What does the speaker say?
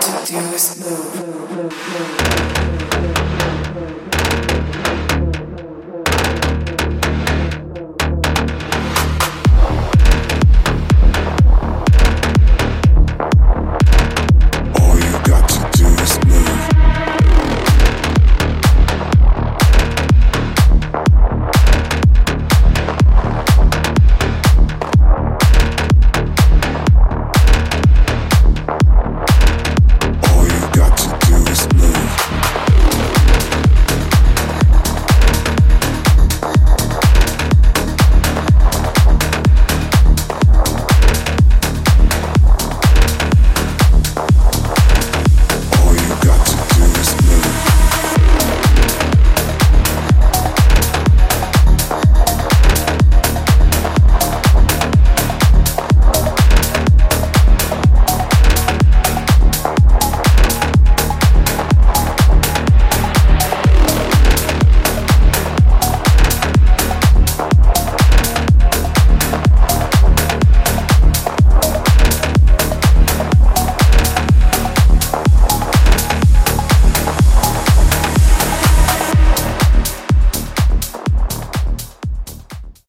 to do is move.